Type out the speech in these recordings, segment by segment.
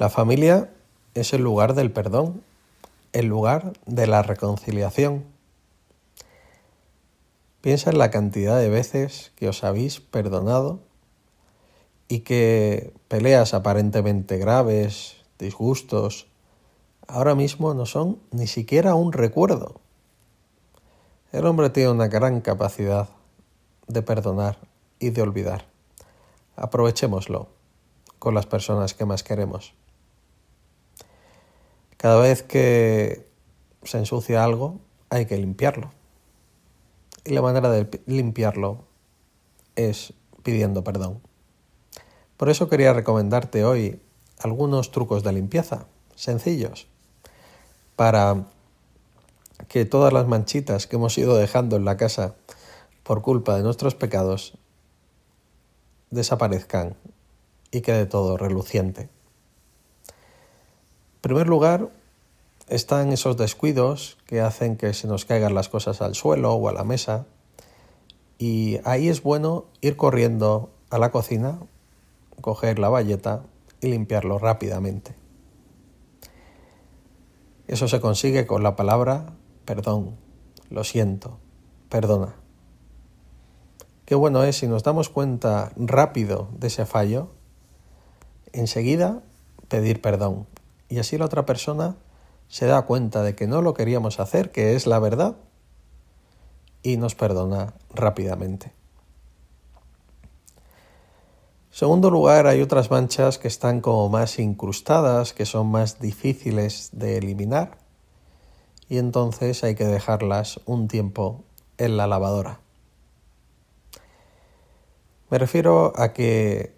La familia es el lugar del perdón, el lugar de la reconciliación. Piensa en la cantidad de veces que os habéis perdonado y que peleas aparentemente graves, disgustos, ahora mismo no son ni siquiera un recuerdo. El hombre tiene una gran capacidad de perdonar y de olvidar. Aprovechémoslo con las personas que más queremos. Cada vez que se ensucia algo, hay que limpiarlo. Y la manera de limpiarlo es pidiendo perdón. Por eso quería recomendarte hoy algunos trucos de limpieza sencillos para que todas las manchitas que hemos ido dejando en la casa por culpa de nuestros pecados desaparezcan y quede todo reluciente. En primer lugar, están esos descuidos que hacen que se nos caigan las cosas al suelo o a la mesa. Y ahí es bueno ir corriendo a la cocina, coger la bayeta y limpiarlo rápidamente. Eso se consigue con la palabra perdón, lo siento, perdona. Qué bueno es si nos damos cuenta rápido de ese fallo, enseguida pedir perdón y así la otra persona se da cuenta de que no lo queríamos hacer, que es la verdad, y nos perdona rápidamente. Segundo lugar, hay otras manchas que están como más incrustadas, que son más difíciles de eliminar, y entonces hay que dejarlas un tiempo en la lavadora. Me refiero a que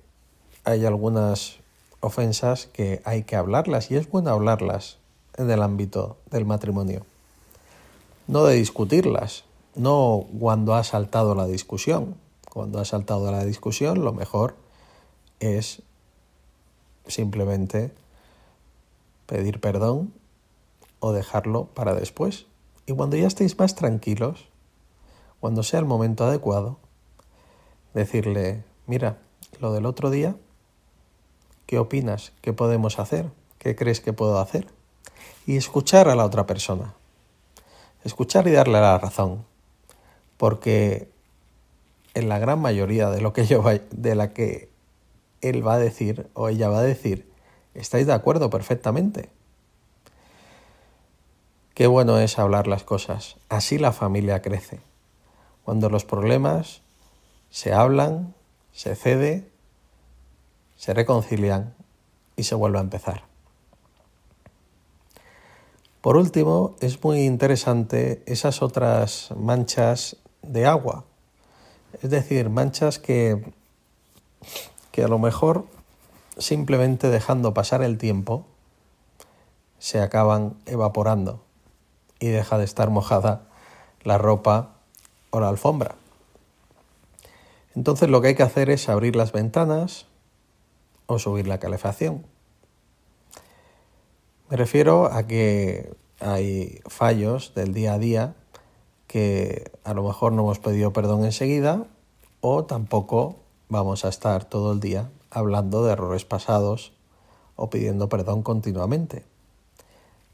hay algunas ofensas que hay que hablarlas y es bueno hablarlas en el ámbito del matrimonio. No de discutirlas, no cuando ha saltado la discusión. Cuando ha saltado la discusión, lo mejor es simplemente pedir perdón o dejarlo para después. Y cuando ya estéis más tranquilos, cuando sea el momento adecuado, decirle, mira, lo del otro día ¿Qué opinas? ¿Qué podemos hacer? ¿Qué crees que puedo hacer? Y escuchar a la otra persona. Escuchar y darle la razón. Porque en la gran mayoría de lo que yo de la que él va a decir o ella va a decir, estáis de acuerdo perfectamente. Qué bueno es hablar las cosas. Así la familia crece. Cuando los problemas se hablan, se cede se reconcilian y se vuelve a empezar. Por último, es muy interesante esas otras manchas de agua, es decir, manchas que, que a lo mejor simplemente dejando pasar el tiempo se acaban evaporando y deja de estar mojada la ropa o la alfombra. Entonces lo que hay que hacer es abrir las ventanas, o subir la calefacción. Me refiero a que hay fallos del día a día que a lo mejor no hemos pedido perdón enseguida o tampoco vamos a estar todo el día hablando de errores pasados o pidiendo perdón continuamente.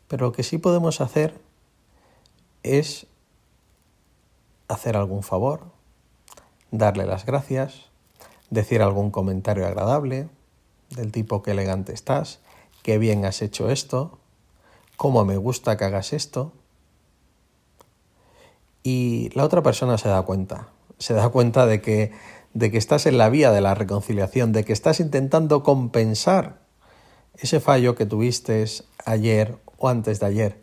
Pero lo que sí podemos hacer es hacer algún favor, darle las gracias, decir algún comentario agradable, del tipo qué elegante estás, qué bien has hecho esto, cómo me gusta que hagas esto. Y la otra persona se da cuenta, se da cuenta de que, de que estás en la vía de la reconciliación, de que estás intentando compensar ese fallo que tuviste ayer o antes de ayer.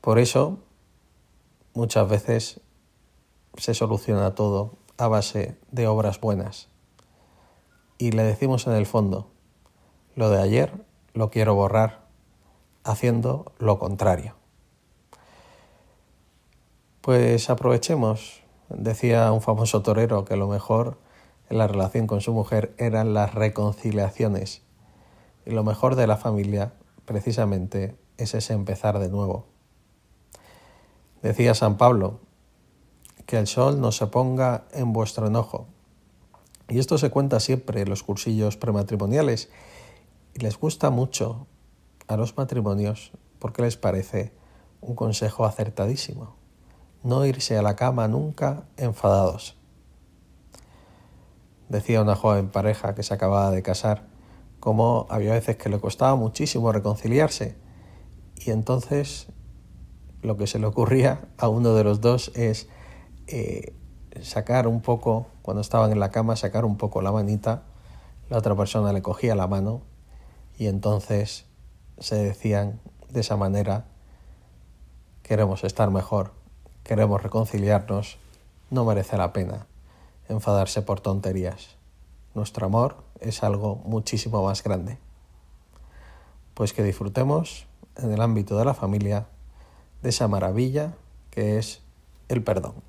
Por eso, muchas veces se soluciona todo a base de obras buenas y le decimos en el fondo, lo de ayer lo quiero borrar haciendo lo contrario. Pues aprovechemos, decía un famoso torero que lo mejor en la relación con su mujer eran las reconciliaciones y lo mejor de la familia precisamente es ese empezar de nuevo. Decía San Pablo, que el sol no se ponga en vuestro enojo, Y esto se cuenta siempre en los cursillos prematrimoniales y les gusta mucho a los matrimonios porque les parece un consejo acertadísimo. No irse a la cama nunca enfadados. Decía una joven pareja que se acababa de casar como había veces que le costaba muchísimo reconciliarse y entonces lo que se le ocurría a uno de los dos es eh, sacar un poco, cuando estaban en la cama, sacar un poco la manita, la otra persona le cogía la mano y entonces se decían de esa manera, queremos estar mejor, queremos reconciliarnos, no merece la pena enfadarse por tonterías. Nuestro amor es algo muchísimo más grande. Pues que disfrutemos en el ámbito de la familia de esa maravilla que es el perdón.